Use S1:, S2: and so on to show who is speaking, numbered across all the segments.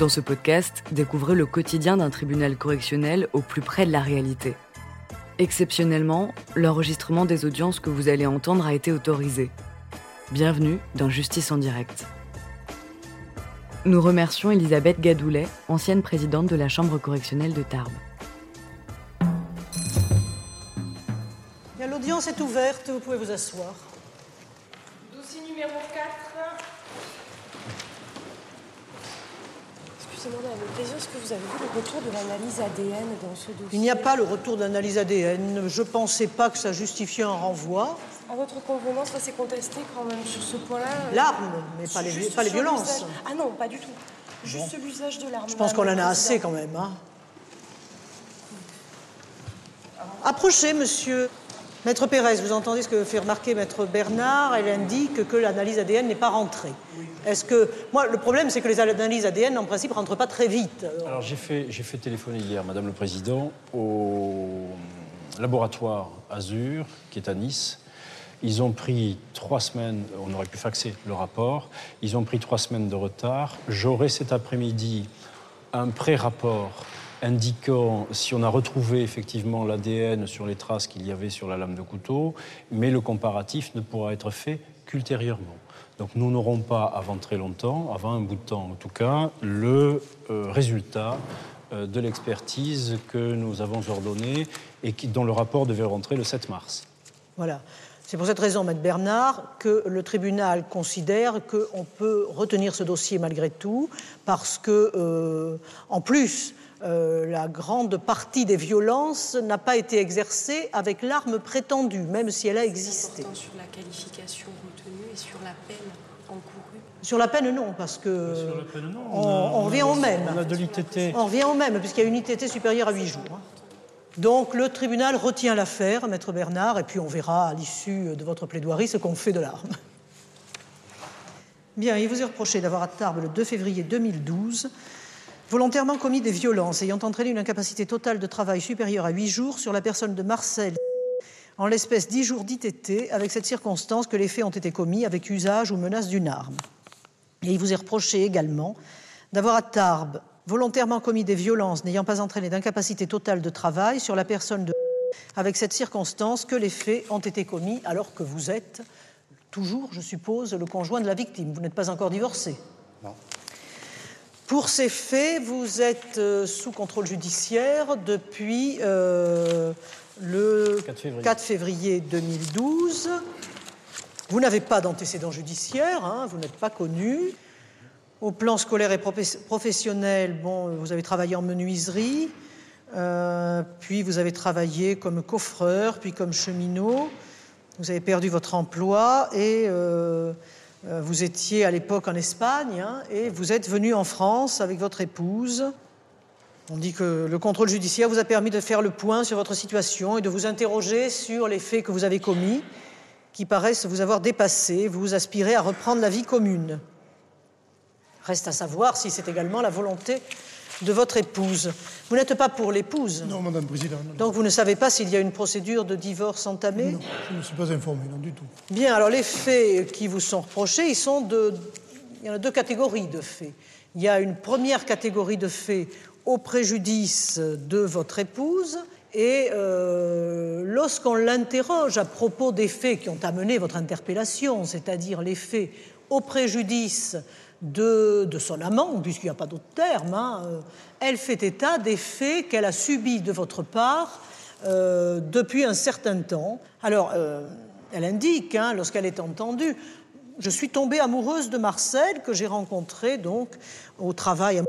S1: Dans ce podcast, découvrez le quotidien d'un tribunal correctionnel au plus près de la réalité. Exceptionnellement, l'enregistrement des audiences que vous allez entendre a été autorisé. Bienvenue dans Justice en direct. Nous remercions Elisabeth Gadoulet, ancienne présidente de la Chambre correctionnelle de Tarbes.
S2: L'audience est ouverte, vous pouvez vous asseoir.
S3: Dossier numéro 4.
S4: Madame le Président, est-ce que vous avez vu le retour de l'analyse ADN dans ce dossier
S2: Il n'y a pas le retour d'analyse ADN. Je ne pensais pas que ça justifiait un renvoi.
S4: À votre convenance, ça s'est contesté quand même sur ce point-là euh,
S2: L'arme, mais pas les, pas violences.
S4: Ah non, pas du tout. Juste l'usage de l'arme.
S2: Je pense qu'on en a assez quand même. hein. Approchez, monsieur. Maître Pérez, vous entendez ce que fait remarquer Maître Bernard Elle indique que l'analyse ADN n'est pas rentrée. Est-ce que. Moi, le problème, c'est que les analyses ADN, en principe, ne rentrent pas très vite.
S5: Alors j'ai fait, j'ai fait téléphoner hier, Madame le Président, au laboratoire Azur, qui est à Nice. Ils ont pris trois semaines, on aurait pu faxer le rapport, ils ont pris trois semaines de retard. J'aurai cet après-midi un pré-rapport indiquant si on a retrouvé effectivement l'ADN sur les traces qu'il y avait sur la lame de couteau, mais le comparatif ne pourra être fait qu'ultérieurement. Donc nous n'aurons pas avant très longtemps, avant un bout de temps en tout cas, le euh, résultat euh, de l'expertise que nous avons ordonnée et dont le rapport devait rentrer le 7 mars.
S2: Voilà. C'est pour cette raison, Maître Bernard, que le tribunal considère qu'on peut retenir ce dossier malgré tout, parce que, euh, en plus, euh, la grande partie des violences n'a pas été exercée avec l'arme prétendue, même si elle a existé.
S4: Sur la qualification retenue et sur la peine encourue.
S2: Sur la peine, non, parce que on,
S5: On a-
S2: on revient au même.
S5: On a de l'ITT.
S2: On revient au même, puisqu'il y a une ITT supérieure à 8 jours. hein. Donc le tribunal retient l'affaire, Maître Bernard, et puis on verra à l'issue de votre plaidoirie ce qu'on fait de l'arme. Bien, il vous est reproché d'avoir à Tarbes le 2 février 2012 volontairement commis des violences ayant entraîné une incapacité totale de travail supérieure à 8 jours sur la personne de Marcel en l'espèce 10 jours d'ITT avec cette circonstance que les faits ont été commis avec usage ou menace d'une arme. Et il vous est reproché également d'avoir à Tarbes volontairement commis des violences n'ayant pas entraîné d'incapacité totale de travail sur la personne de avec cette circonstance que les faits ont été commis alors que vous êtes toujours, je suppose, le conjoint de la victime. Vous n'êtes pas encore divorcé. Pour ces faits, vous êtes euh, sous contrôle judiciaire depuis euh, le
S5: 4 février.
S2: 4 février 2012. Vous n'avez pas d'antécédent judiciaire, hein, vous n'êtes pas connu. Au plan scolaire et profes- professionnel, bon, vous avez travaillé en menuiserie, euh, puis vous avez travaillé comme coffreur, puis comme cheminot. Vous avez perdu votre emploi et euh, vous étiez à l'époque en Espagne hein, et vous êtes venu en France avec votre épouse. On dit que le contrôle judiciaire vous a permis de faire le point sur votre situation et de vous interroger sur les faits que vous avez commis, qui paraissent vous avoir dépassé. Vous aspirez à reprendre la vie commune. Reste à savoir si c'est également la volonté de votre épouse. Vous n'êtes pas pour l'épouse,
S6: Non, Madame la Présidente, non,
S2: donc vous ne savez pas s'il y a une procédure de divorce entamée?
S6: Non, je ne suis pas informé, non du tout.
S2: Bien, alors les faits qui vous sont reprochés, ils sont de. Il y en a deux catégories de faits. Il y a une première catégorie de faits au préjudice de votre épouse. Et euh, lorsqu'on l'interroge à propos des faits qui ont amené votre interpellation, c'est-à-dire les faits au préjudice de, son amant, puisqu'il n'y a pas d'autre terme, hein, euh, elle fait état des faits qu'elle a subis de votre part euh, depuis un certain temps. Alors, euh, elle indique, hein, lorsqu'elle est entendue, je suis tombée amoureuse de Marcel, que j'ai rencontré donc au travail. à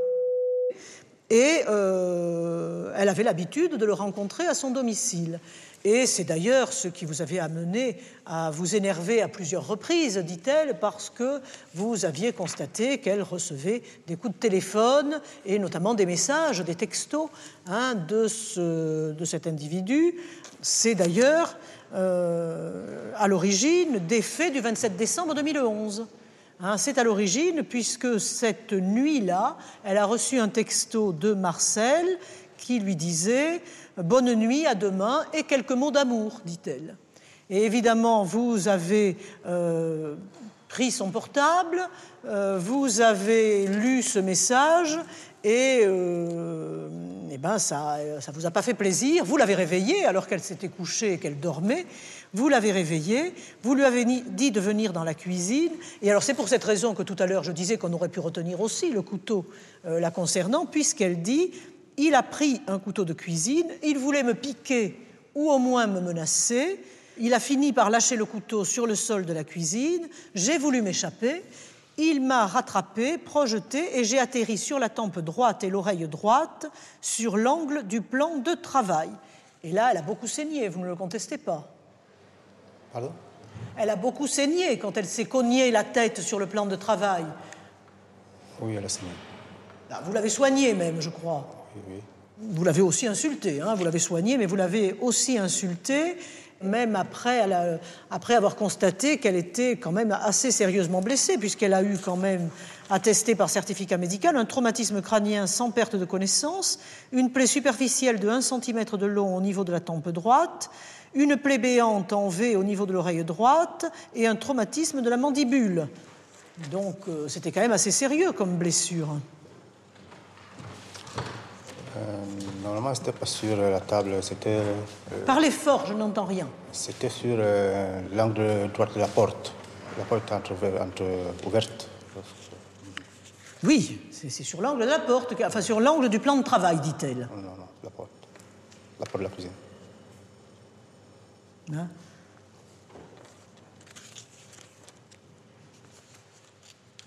S2: Et elle avait l'habitude de le rencontrer à son domicile. Et c'est d'ailleurs ce qui vous avait amené à vous énerver à plusieurs reprises, dit-elle, parce que vous aviez constaté qu'elle recevait des coups de téléphone et notamment des messages, des textos hein, de, ce- de cet individu. C'est d'ailleurs euh, à l'origine des faits du 27 décembre 2011. Hein, c'est à l'origine, puisque cette nuit-là, elle a reçu un texto de Marcel qui lui disait Bonne nuit, à demain, et quelques mots d'amour, dit-elle. Et évidemment, vous avez euh, pris son portable, euh, vous avez lu ce message et, euh, eh ben ça ne vous a pas fait plaisir. Vous l'avez réveillée alors qu'elle s'était couchée et qu'elle dormait. Vous l'avez réveillée, vous lui avez dit de venir dans la cuisine. Et alors c'est pour cette raison que tout à l'heure je disais qu'on aurait pu retenir aussi le couteau la concernant, puisqu'elle dit il a pris un couteau de cuisine, il voulait me piquer ou au moins me menacer. Il a fini par lâcher le couteau sur le sol de la cuisine. J'ai voulu m'échapper. Il m'a rattrapé, projeté, et j'ai atterri sur la tempe droite et l'oreille droite, sur l'angle du plan de travail. Et là, elle a beaucoup saigné, vous ne le contestez pas.
S7: Pardon?
S2: Elle a beaucoup saigné quand elle s'est cognée la tête sur le plan de travail.
S7: Oui, elle a saigné.
S2: Ah, vous l'avez soignée même, je crois. Vous l'avez aussi insultée, hein, vous l'avez soignée, mais vous l'avez aussi insultée, même après, après avoir constaté qu'elle était quand même assez sérieusement blessée, puisqu'elle a eu quand même attesté par certificat médical un traumatisme crânien sans perte de connaissance, une plaie superficielle de 1 cm de long au niveau de la tempe droite, une plaie béante en V au niveau de l'oreille droite et un traumatisme de la mandibule. Donc euh, c'était quand même assez sérieux comme blessure.
S7: Euh, normalement, c'était pas sur la table, c'était euh,
S2: Parlez fort, je n'entends rien.
S7: c'était sur euh, l'angle droit de la porte. La porte est entre, entre ouverte.
S2: Oui, c'est sur l'angle de la porte, enfin sur l'angle du plan de travail, dit-elle.
S7: Non, non, non, la porte. La porte de la cuisine.
S2: Hein?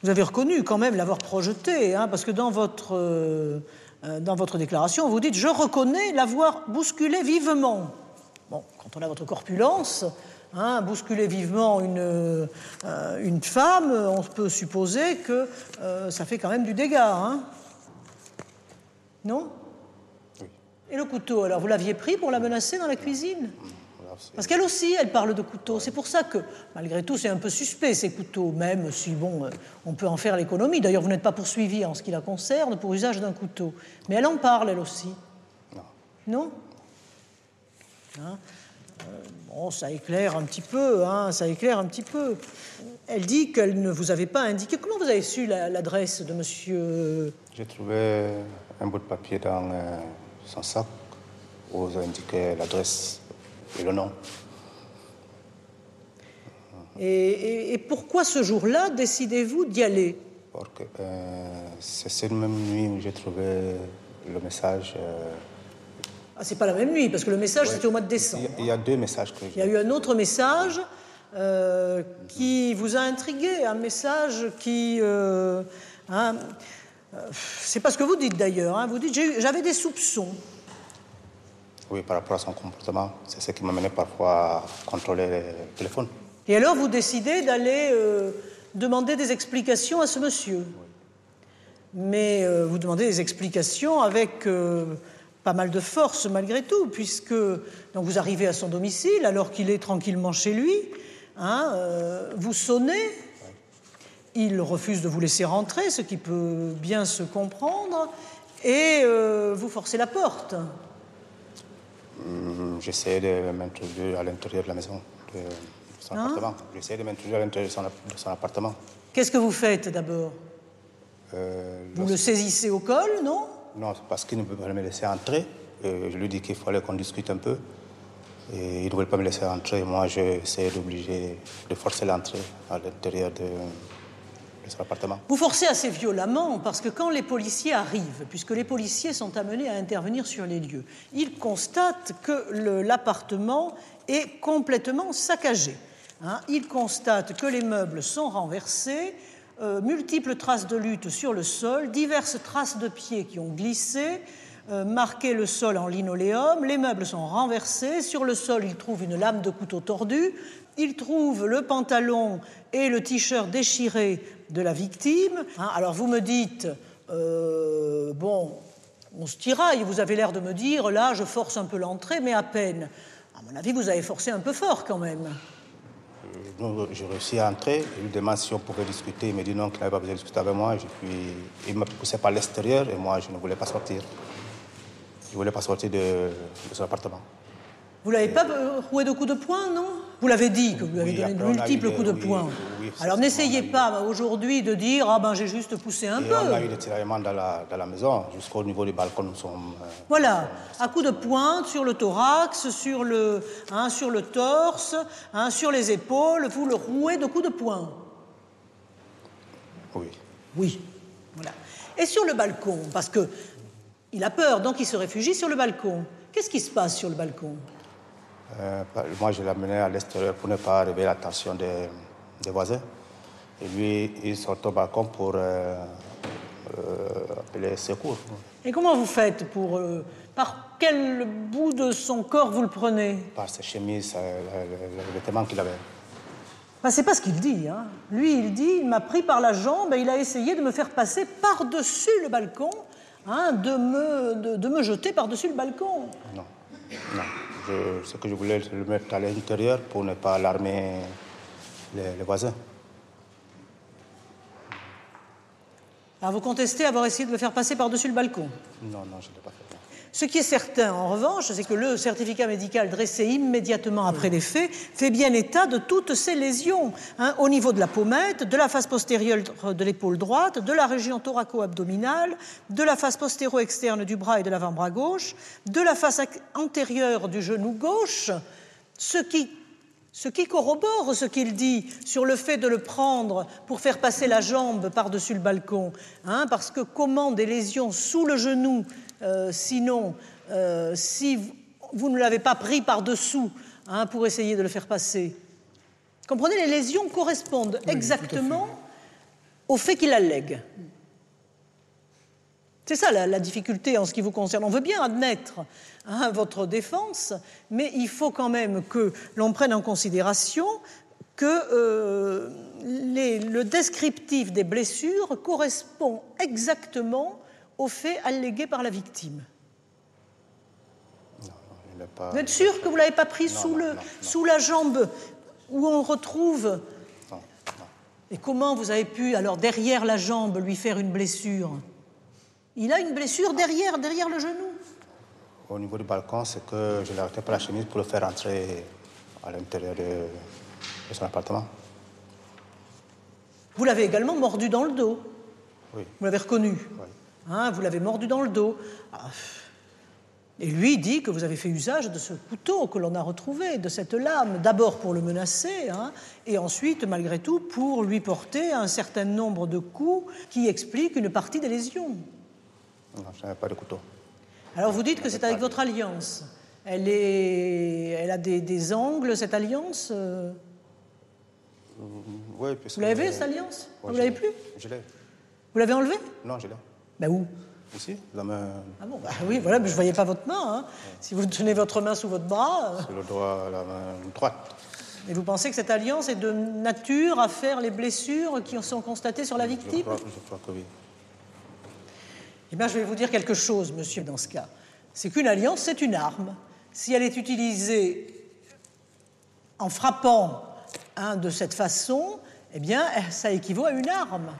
S2: Vous avez reconnu quand même l'avoir projeté, hein, parce que dans votre, euh, euh, dans votre déclaration, vous dites Je reconnais l'avoir bousculé vivement. Bon, quand on a votre corpulence, hein, bousculer vivement une, euh, une femme, on peut supposer que euh, ça fait quand même du dégât. hein. Non?
S7: Oui.
S2: Et le couteau, alors vous l'aviez pris pour la menacer dans la cuisine? Parce qu'elle aussi, elle parle de couteaux. C'est pour ça que, malgré tout, c'est un peu suspect, ces couteaux, même si, bon, euh, on peut en faire l'économie. D'ailleurs, vous n'êtes pas poursuivi en ce qui la concerne pour usage d'un couteau. Mais elle en parle, elle aussi.
S7: Non.
S2: Non? Hein? Euh, Bon, ça éclaire un petit peu, hein, ça éclaire un petit peu. Elle dit qu'elle ne vous avait pas indiqué. Comment vous avez su la- l'adresse de monsieur?
S7: J'ai trouvé un bout de papier dans euh, son sac où vous indiqué l'adresse et le nom.
S2: et, et- et pourquoi ce jour-là décidez-vous d'y aller?
S7: Parce que euh, c'est cette même nuit où j'ai trouvé le message. euh,
S2: Ah, c'est pas la même nuit, parce que le message, c'était au mois de
S7: il,
S2: décembre.
S7: y a, il y a deux messages que
S2: Il y a eu un autre message euh, qui vous a intrigué, un message qui... hein, c'est pas ce que vous dites d'ailleurs. hein. Vous dites j'avais des soupçons.
S7: Oui, par rapport à son comportement, c'est ce qui m'amenait parfois à contrôler le téléphone.
S2: Et alors vous décidez d'aller euh, demander des explications à ce monsieur. Mais euh, vous demandez des explications avec euh, pas mal de force malgré tout, puisque donc vous arrivez à son domicile alors qu'il est tranquillement chez lui. hein, vous sonnez. Il refuse de vous laisser rentrer, ce qui peut bien se comprendre, et vous forcez la porte.
S7: Hum, J'essayais de m'introduire à l'intérieur de la maison, de son appartement. J'essayais de m'introduire à l'intérieur de son, app- de son appartement.
S2: Qu'est-ce que vous faites d'abord?
S7: Euh,
S2: Vous le saisissez au col, non?
S7: Non, parce qu'il ne veut pas me laisser entrer. Euh, je lui dis qu'il fallait qu'on discute un peu. Et il ne voulait pas me laisser entrer. Moi, essayé d'obliger, de forcer l'entrée à l'intérieur de
S2: Vous forcez assez violemment parce que quand les policiers arrivent, puisque les policiers sont amenés à intervenir sur les lieux, ils constatent que l'appartement est complètement saccagé. hein. Ils constatent que les meubles sont renversés, euh, multiples traces de lutte sur le sol, diverses traces de pieds qui ont glissé, euh, marqué le sol en linoléum, les meubles sont renversés, sur le sol ils trouvent une lame de couteau tordue, ils trouvent le pantalon et le t-shirt déchiré de la victime. Hein, alors vous me dites, euh, bon, on se tiraille, vous avez l'air de me dire, là je force un peu l'entrée, mais à peine. À mon avis, vous avez forcé un peu fort quand même.
S7: Donc, j'ai réussi à entrer. Je lui demande si on pouvait discuter. Il me dit non, qu'il n'avait pas besoin de discuter avec moi. Et puis, il m'a poussé par l'extérieur et moi, je ne voulais pas sortir. Je ne voulais pas sortir de, de son appartement.
S2: Vous l'avez pas euh, roué de coups de poing, non? Vous l'avez dit que vous lui avez
S7: Oui,
S2: donné de multiples coups de
S7: oui,
S2: poing.
S7: oui,
S2: Alors n'essayez pas aujourd'hui de dire ah ben j'ai juste poussé un
S7: Et
S2: peu.
S7: on a eu des tiraillements dans la, dans la maison, jusqu'au niveau du balcon. Nous sommes. euh,
S2: Voilà, à coups de pointe sur le thorax, sur le, hein, sur le torse, hein, sur les épaules, vous le rouez de coups de poing.
S7: oui.
S2: Oui, voilà. Et sur le balcon, parce que il a peur, donc il se réfugie sur le balcon. Qu'est-ce qui se passe sur le balcon?
S7: Euh, moi, je l'ai amené à l'extérieur pour ne pas réveiller l'attention des, des voisins. Et lui, il sort au balcon pour euh, euh, appeler secours.
S2: Et comment vous faites pour... par quel bout de son corps vous le prenez?
S7: Par ses chemises, le vêtement qu'il avait.
S2: ben, C'est pas ce qu'il dit. Hein. Lui, il dit, il m'a pris par la jambe et il a essayé de me faire passer par-dessus le balcon, hein, de, me, de, de me jeter par-dessus le balcon.
S7: Non, non. Ce que je voulais, c'est le mettre à l'intérieur pour ne pas alarmer les voisins.
S2: Alors vous contestez avoir essayé de le faire passer par-dessus le balcon.
S7: Non, non, je ne l'ai pas fait.
S2: Ce qui est certain, en revanche, c'est que le certificat médical dressé immédiatement après les faits fait bien état de toutes ces lésions, hein, au niveau de la pommette, de la face postérieure de l'épaule droite, de la région thoraco-abdominale, de la face postéro-externe du bras et de l'avant-bras gauche, de la face ac- antérieure du genou gauche, ce qui ce qui corrobore ce qu'il dit sur le fait de le prendre pour faire passer la jambe par-dessus le balcon. hein, parce que comment des lésions sous le genou, euh, sinon, euh, si vous- ne l'avez pas pris par-dessous hein, pour essayer de le faire passer? Comprenez, les lésions correspondent exactement au fait qu'il allègue. C'est ça la, la difficulté en ce qui vous concerne. On veut bien admettre hein, votre défense, mais il faut quand même que l'on prenne en considération que euh, les- le descriptif des blessures correspond exactement au fait allégué par la victime.
S7: Pas...
S2: Vous êtes sûr que vous ne l'avez pas pris sous, le, sous la jambe où on retrouve
S7: Non, non.
S2: Et comment vous avez pu, alors derrière la jambe, lui faire une blessure? Il a une blessure derrière, derrière le genou.
S7: Au niveau du balcon, c'est que je l'ai arrêté par la chemise pour le faire entrer à l'intérieur de, de son appartement.
S2: Vous l'avez également mordu dans le dos.
S7: Oui.
S2: Vous l'avez reconnu.
S7: Oui.
S2: Hein, vous l'avez mordu dans le dos. Ah, Et lui dit que vous avez fait usage de ce couteau que l'on a retrouvé, de cette lame, d'abord pour le menacer, hein, et ensuite, malgré tout, pour lui porter un certain nombre de coups qui expliquent une partie des lésions.
S7: Non, je n'avais pas de couteau.
S2: Alors vous dites que c'est avec votre alliance. Elle, est... Elle a des, des angles, cette alliance euh,
S7: Oui, puisque-
S2: Vous l'avez, cette alliance?
S7: Ouais,
S2: Vous l'avez plus?
S7: Je l'ai.
S2: Vous l'avez enlevée
S7: Non, je l'ai.
S2: Ben où?
S7: Ici, la main,
S2: Ah bon, bah oui, voilà, mais je ne voyais pas votre main. hein. Si vous tenez votre main sous votre bras, euh,
S7: sur le doigt, la main droite.
S2: et vous pensez que cette alliance est de nature à faire les blessures qui sont constatées sur la
S7: Je
S2: victime?
S7: crois, je crois que oui.
S2: Eh je vais vous dire quelque chose, monsieur, dans ce cas. C'est qu'une alliance, c'est une arme. Si elle est utilisée en frappant de cette façon, eh bien, ça équivaut à une arme.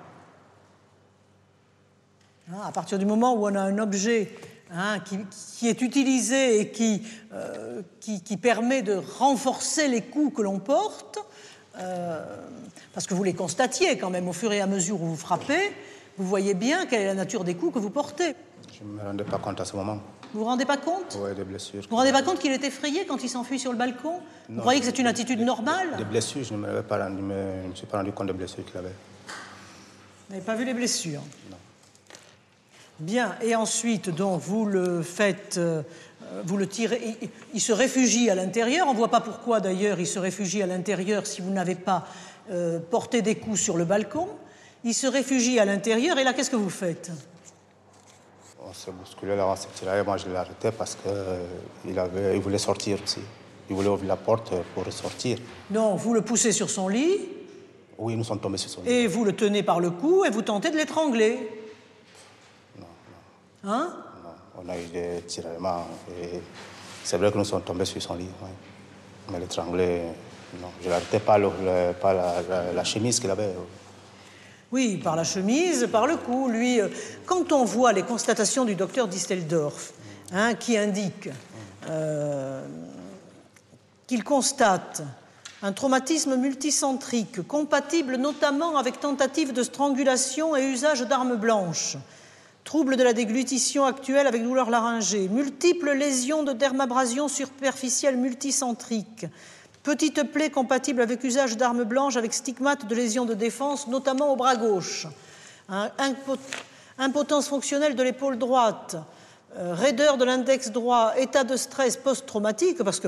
S2: Hein, à partir du moment où on a un objet hein, qui, est utilisé et qui, euh, qui permet de renforcer les coups que l'on porte, euh, parce que vous les constatiez quand même au fur et à mesure où vous frappez, vous voyez bien quelle est la nature des coups que vous portez.
S7: Je ne me rendais pas compte à ce moment.
S2: Vous vous rendez pas compte?
S7: Oui, des blessures.
S2: Vous vous rendez pas compte qu'il est effrayé quand il s'enfuit sur le balcon? Vous croyez que c'est une attitude
S7: Des
S2: normale?
S7: blessures, je ne me, l'avais pas rendu- je me, je me suis pas rendu compte des blessures qu'il avait.
S2: Vous n'avez pas vu les blessures? Bien, et ensuite, donc, vous le faites, euh, vous le tirez, il, il se réfugie à l'intérieur. On ne voit pas pourquoi, d'ailleurs, il se réfugie à l'intérieur si vous n'avez pas euh, porté des coups sur le balcon. Il se réfugie à l'intérieur, et là, qu'est-ce que vous faites?
S7: On s'est bousculé là, on s'est tiré. Moi, je l'ai arrêté parce qu'il avait, il voulait sortir aussi. Il voulait ouvrir la porte pour sortir.
S2: Non, vous le poussez sur son lit,
S7: Oui, nous sommes tombés sur son lit.
S2: et vous le tenez par le cou, et vous tentez de l'étrangler. Hein?
S7: Non, on a eu des tiraillements. et C'est vrai que nous sommes tombés sur son lit. oui. Mais l'étrangler, non. Je l'arrêtais pas, le, le- pas la, la- la chemise qu'il avait.
S2: Oui, par la chemise, par le cou. Lui, euh, quand on voit les constatations du docteur Disteldorf, hein, qui indique euh, qu'il constate un traumatisme multicentrique compatible notamment avec tentative de strangulation et usage d'armes blanches, trouble de la déglutition actuelle avec douleur laryngée, multiples lésions de dermabrasion superficielle multicentrique, petite plaie compatible avec usage d'armes blanches avec stigmate de lésions de défense, notamment au bras gauche, impotence fonctionnelle de l'épaule droite, euh, raideur de l'index droit, état de stress post-traumatique, parce que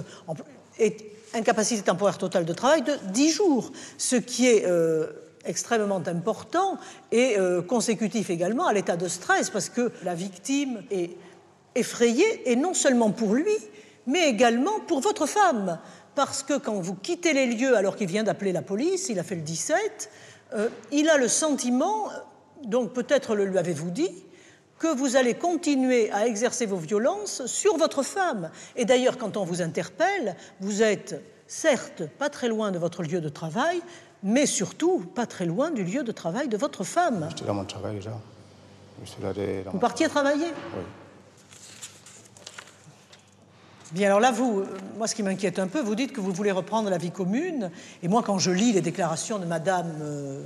S2: incapacité temporaire totale de travail de 10 jours, ce qui est euh, extrêmement important et euh, consécutif également à l'état de stress, parce que la victime est effrayée, et non seulement pour lui, mais également pour votre femme, parce que quand vous quittez les lieux alors qu'il vient d'appeler la police, il a fait le 17, il a le sentiment, donc peut-être le lui avez-vous dit, que vous allez continuer à exercer vos violences sur votre femme. Et d'ailleurs, quand on vous interpelle, vous êtes certes pas très loin de votre lieu de travail, mais surtout pas très loin du lieu de travail de votre femme.
S7: J'étais dans mon travail déjà.
S2: Vous partiez travailler?
S7: Oui.
S2: Bien, alors là, vous, euh, moi, ce qui m'inquiète un peu, vous dites que vous voulez reprendre la vie commune, et moi, quand je lis les déclarations de Madame euh,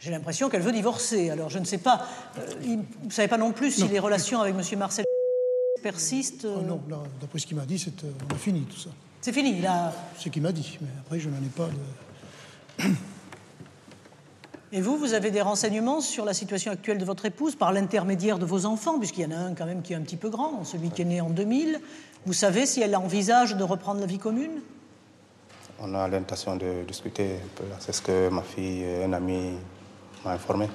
S2: j'ai l'impression qu'elle veut divorcer. Alors je ne sais pas, euh, vous ne savez pas non plus si les relations avec M. Marcel persistent.
S6: Oh non, d'après ce qu'il m'a dit, c'est euh, on a fini tout ça.
S2: C'est fini, là.
S6: Ce qu'il m'a dit, mais après je n'en ai pas de.
S2: Et vous, vous avez des renseignements sur la situation actuelle de votre épouse par l'intermédiaire de vos enfants, puisqu'il y en a un quand même qui est un petit peu grand, celui qui est né en 2000. Vous savez si elle envisage de reprendre la vie commune?
S7: On a l'intention de discuter un peu. C'est ce que ma fille, un ami m'a informé.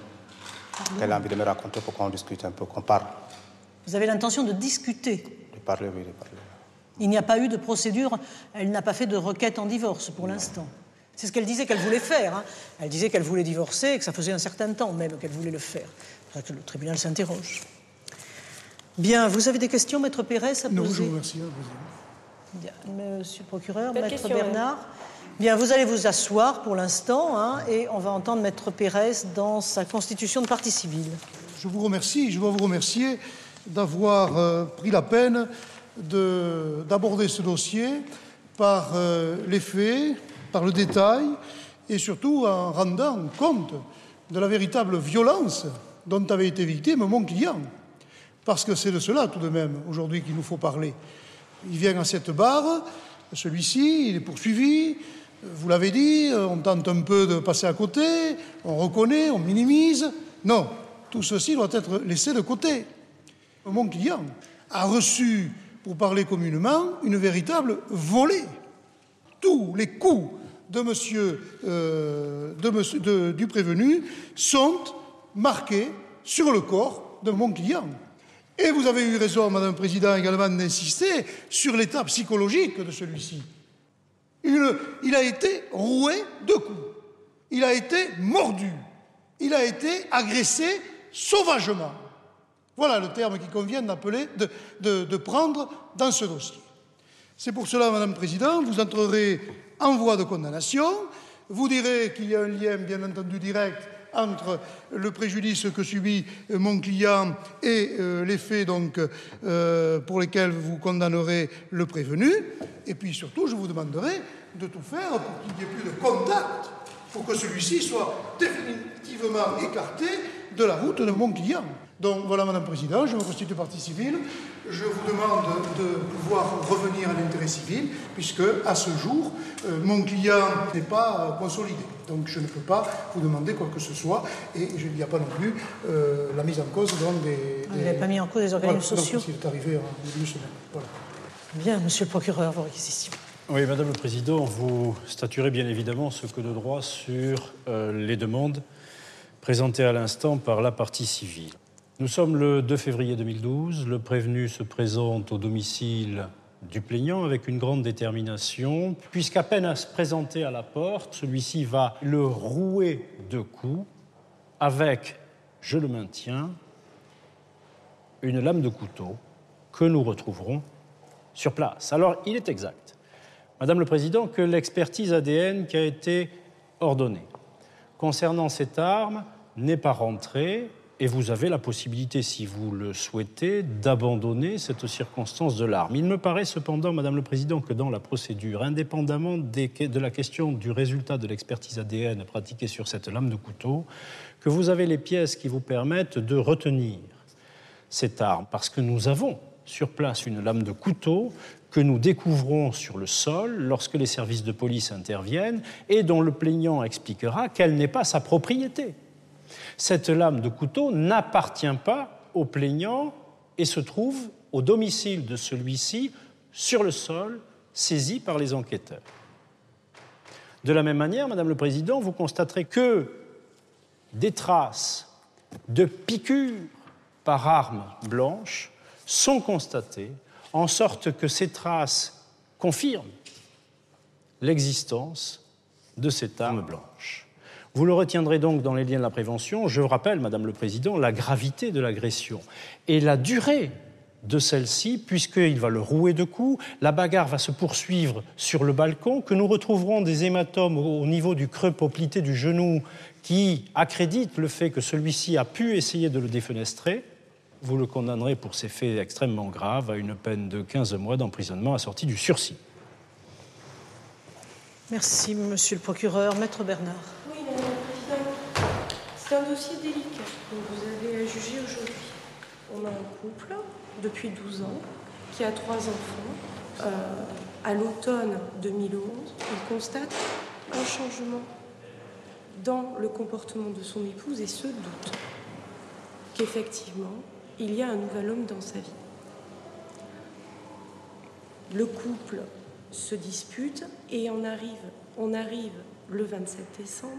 S7: Elle a envie de me raconter pour qu'on discute un peu, qu'on parle.
S2: Vous avez l'intention de discuter?
S7: De parler, oui, de parler.
S2: Il n'y a pas eu de procédure, elle n'a pas fait de requête en divorce pour l'instant. C'est ce qu'elle disait qu'elle voulait faire. Hein. Elle disait qu'elle voulait divorcer et que ça faisait un certain temps même qu'elle voulait le faire. Que le tribunal s'interroge. Bien, vous avez des questions, Maître Pérez, à poser
S6: Non, je vous remercie.
S2: Bien. Monsieur le procureur, Maître Bernard Bien, vous allez vous asseoir pour l'instant hein, et on va entendre Maître Pérez dans sa constitution de partie civile.
S6: Je vous remercie, je dois vous remercier d'avoir euh, pris la peine d'aborder ce dossier par euh, les faits, par le détail et surtout en rendant compte de la véritable violence dont avait été victime mon client. Parce que c'est de cela tout de même aujourd'hui qu'il nous faut parler. Il vient à cette barre, celui-ci, il est poursuivi, vous l'avez dit, on tente un peu de passer à côté, on reconnaît, on minimise. Non, tout ceci doit être laissé de côté. Mon client a reçu, pour parler communément, une véritable volée. Tous les coups de monsieur, euh, du prévenu sont marqués sur le corps de mon client. Et vous avez eu raison, Madame le Président, également d'insister sur l'état psychologique de celui-ci. Il, a été roué de coups. Il a été mordu. Il a été agressé sauvagement. Voilà le terme qui convient d'appeler, de, prendre dans ce dossier. C'est pour cela, Madame la Présidente, vous entrerez en voie de condamnation. Vous direz qu'il y a un lien, bien entendu, direct entre le préjudice que subit mon client et euh, les faits donc, euh, pour lesquels vous condamnerez le prévenu. Et puis surtout, je vous demanderai de tout faire pour qu'il n'y ait plus de contact, pour que celui-ci soit définitivement écarté de la route de mon client. Donc voilà, Madame la Présidente, je me constitue partie civile. Je vous demande de pouvoir revenir à l'intérêt civil, puisque à ce jour, euh, mon client n'est pas consolidé. Donc je ne peux pas vous demander quoi que ce soit, et il n'y a pas non plus euh, la mise en cause donc, des.
S2: Vous n'avez pas mis en cause des organismes sociaux
S6: donc, est arrivé en début de semaine. Voilà.
S2: Bien, Monsieur le procureur, vos réquisitions.
S5: Oui, Madame le Président, vous statuerez bien évidemment ce que de droit sur euh, les demandes présentées à l'instant par la partie civile. Nous sommes le 2 février 2012. Le prévenu se présente au domicile du plaignant avec une grande détermination, puisqu'à peine à se présenter à la porte, celui-ci va le rouer de coups avec, je le maintiens, une lame de couteau que nous retrouverons sur place. Alors, il est exact, Madame le Président, que l'expertise ADN qui a été ordonnée concernant cette arme n'est pas rentrée et vous avez la possibilité, si vous le souhaitez, d'abandonner cette circonstance de l'arme. Il me paraît cependant, Madame le Président, que dans la procédure, indépendamment de la question du résultat de l'expertise ADN pratiquée sur cette lame de couteau, que vous avez les pièces qui vous permettent de retenir cette arme, parce que nous avons sur place une lame de couteau que nous découvrons sur le sol lorsque les services de police interviennent et dont le plaignant expliquera qu'elle n'est pas sa propriété. Cette lame de couteau n'appartient pas au plaignant et se trouve au domicile de celui-ci sur le sol, saisi par les enquêteurs. De la même manière, Madame le Président, vous constaterez que des traces de piqûres par arme blanche sont constatées, en sorte que ces traces confirment l'existence de cette arme blanche. Vous le retiendrez donc dans les liens de la prévention. Je rappelle, Madame le Président, la gravité de l'agression et la durée de celle-ci, puisqu'il va le rouer de coups. La bagarre va se poursuivre sur le balcon, que nous retrouverons des hématomes au niveau du creux poplité du genou qui accréditent le fait que celui-ci a pu essayer de le défenestrer. Vous le condamnerez pour ces faits extrêmement graves à une peine de 15 mois d'emprisonnement assortie du sursis.
S2: Merci, monsieur le procureur. Maître Bernard.
S4: C'est un dossier délicat que vous avez à juger aujourd'hui. On a un couple depuis 12 ans qui a trois enfants. Euh, à l'automne 2011, il constate un changement dans le comportement de son épouse et se doute qu'effectivement, il y a un nouvel homme dans sa vie. Le couple se dispute et on arrive, le 27 décembre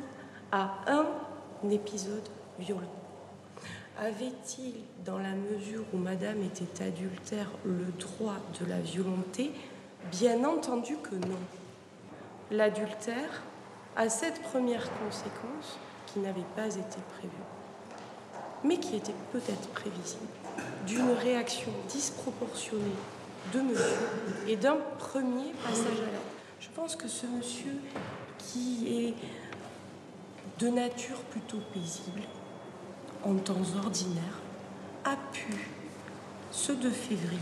S4: à un épisode violent. Avait-il, dans la mesure où Madame était adultère, le droit de la violenter? Bien entendu que non. L'adultère a cette première conséquence qui n'avait pas été prévue, mais qui était peut-être prévisible, d'une réaction disproportionnée de monsieur et d'un premier passage à l'acte. Je pense que ce monsieur qui est de nature plutôt paisible, en temps ordinaire, a pu, ce 2 février,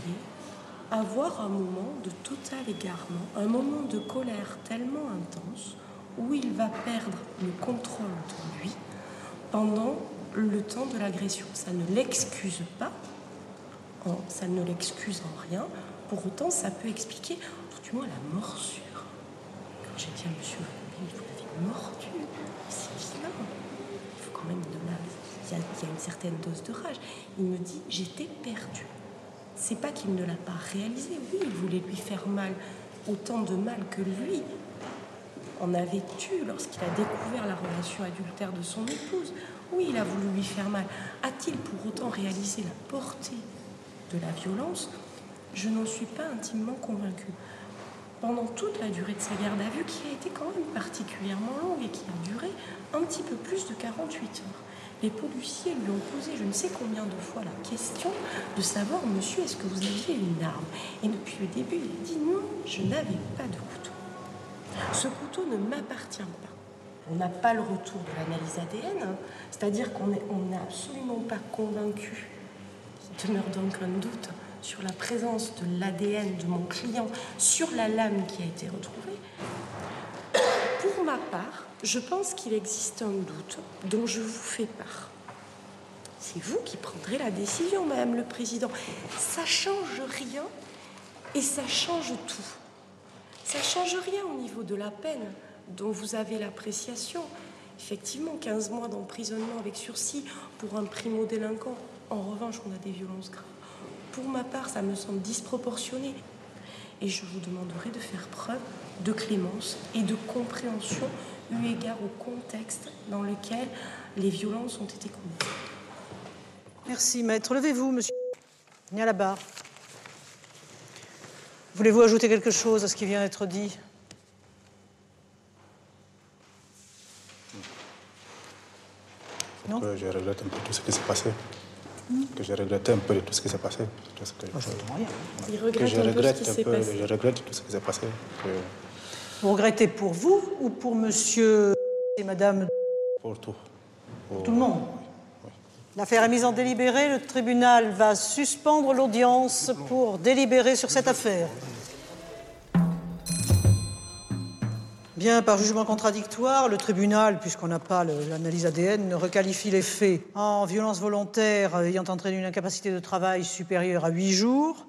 S4: avoir un moment de total égarement, un moment de colère tellement intense où il va perdre le contrôle de lui pendant le temps de l'agression. Ça ne l'excuse pas, ça ne l'excuse en rien. Pour autant, ça peut expliquer, tout du moins, la morsure. Quand j'ai dit à monsieur, vous l'avez mordu, c'est bien. Il faut quand même de la... Il y, a, une certaine dose de rage. Il me dit, j'étais perdu. C'est pas qu'il ne l'a pas réalisé. Oui, il voulait lui faire mal, autant de mal que lui en avait eu lorsqu'il a découvert la relation adultère de son épouse. Oui, il a voulu lui faire mal. A-t-il pour autant réalisé la portée de la violence? Je n'en suis pas intimement convaincue. Pendant toute la durée de sa garde à vue, qui a été quand même particulièrement longue et qui a duré un petit peu plus de 48 heures, les policiers lui ont posé je ne sais combien de fois la question de savoir, monsieur, est-ce que vous aviez une arme? Et depuis le début, il a dit non, je n'avais pas de couteau. Ce couteau ne m'appartient pas. On n'a pas le retour de l'analyse ADN, hein. c'est-à-dire qu'on n'est absolument pas convaincu. Il demeure donc un doute sur la présence de l'ADN de mon client sur la lame qui a été retrouvée. Pour ma part, je pense qu'il existe un doute dont je vous fais part. C'est vous qui prendrez la décision, Madame le Président. Ça change rien et ça change tout. Ça change rien au niveau de la peine dont vous avez l'appréciation. Effectivement, 15 mois d'emprisonnement avec sursis pour un primo-délinquant. En revanche, on a des violences graves. Pour ma part, ça me semble disproportionné. Et je vous demanderai de faire preuve de clémence et de compréhension eu égard au contexte dans lequel les violences ont été commises.
S2: Merci, maître. Levez-vous, monsieur. Y a la barre. Voulez-vous ajouter quelque chose à ce qui vient d'être dit? Non
S7: Que je regrette un peu tout ce qui s'est passé. Que je regrette un peu de tout ce qui s'est passé. Tout ce que,
S2: rien.
S4: Il
S7: que
S4: regrette
S7: je
S4: un peu ce
S7: regrette
S4: qui
S7: un peu,
S4: passé.
S7: je regrette tout ce qui s'est passé. Que
S2: Vous regrettez pour vous ou pour monsieur et madame
S7: pour tout. Pour
S2: Tout le monde L'affaire est mise en délibéré. Le tribunal va suspendre l'audience pour délibérer sur cette affaire. Bien, par jugement contradictoire, le tribunal, puisqu'on n'a pas l'analyse ADN, requalifie les faits en violence volontaire ayant entraîné une incapacité de travail supérieure à huit jours,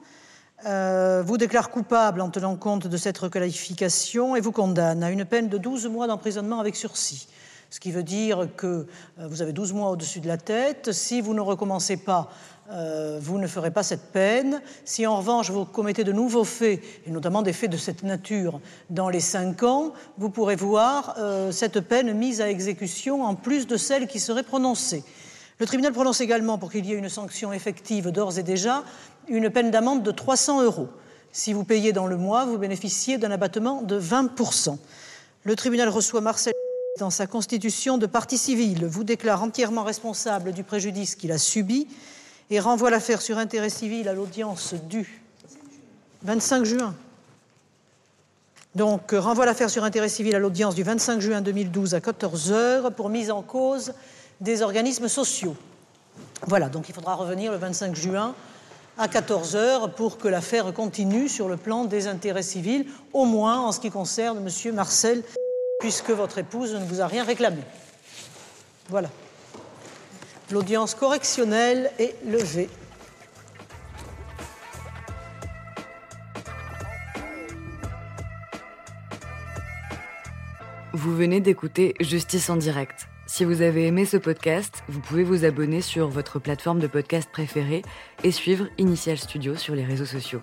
S2: euh, vous déclare coupable en tenant compte de cette requalification et vous condamne à une peine de 12 mois d'emprisonnement avec sursis. Ce qui veut dire que euh, vous avez 12 mois au-dessus de la tête. Si vous ne recommencez pas euh, vous ne ferez pas cette peine. Si en revanche vous commettez de nouveaux faits, et notamment des faits de cette nature, dans les cinq ans, vous pourrez voir euh, cette peine mise à exécution en plus de celle qui serait prononcée. Le tribunal prononce également, pour qu'il y ait une sanction effective d'ores et déjà, une peine d'amende de 300 euros. Si vous payez dans le mois, vous bénéficiez d'un abattement de 20%. Le tribunal reçoit Marcel dans sa constitution de partie civile, vous déclare entièrement responsable du préjudice qu'il a subi et renvoie l'affaire sur intérêt civil à l'audience du 25 juin. Donc, euh, renvoie l'affaire sur intérêt civil à l'audience du 25 juin 2012 à 14 heures pour mise en cause des organismes sociaux. Voilà, donc il faudra revenir le 25 juin à 14 heures pour que l'affaire continue sur le plan des intérêts civils, au moins en ce qui concerne M. Marcel, puisque votre épouse ne vous a rien réclamé. Voilà. L'audience correctionnelle est levée.
S1: Vous venez d'écouter Justice en direct. Si vous avez aimé ce podcast, vous pouvez vous abonner sur votre plateforme de podcast préférée et suivre Initial Studio sur les réseaux sociaux.